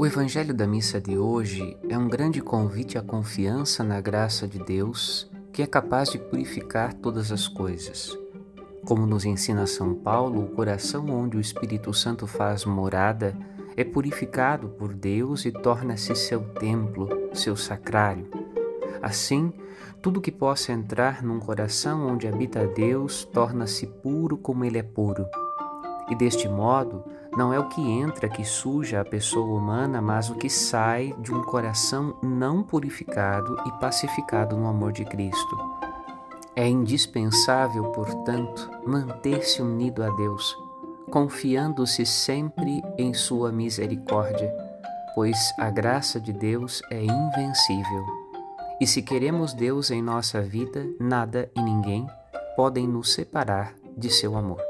O Evangelho da missa de hoje é um grande convite à confiança na graça de Deus, que é capaz de purificar todas as coisas. Como nos ensina São Paulo, o coração onde o Espírito Santo faz morada é purificado por Deus e torna-se seu templo, seu sacrário. Assim, tudo que possa entrar num coração onde habita Deus torna-se puro como ele é puro. E deste modo, não é o que entra que suja a pessoa humana, mas o que sai de um coração não purificado e pacificado no amor de Cristo. É indispensável, portanto, manter-se unido a Deus, confiando-se sempre em Sua misericórdia, pois a graça de Deus é invencível. E se queremos Deus em nossa vida, nada e ninguém podem nos separar de seu amor.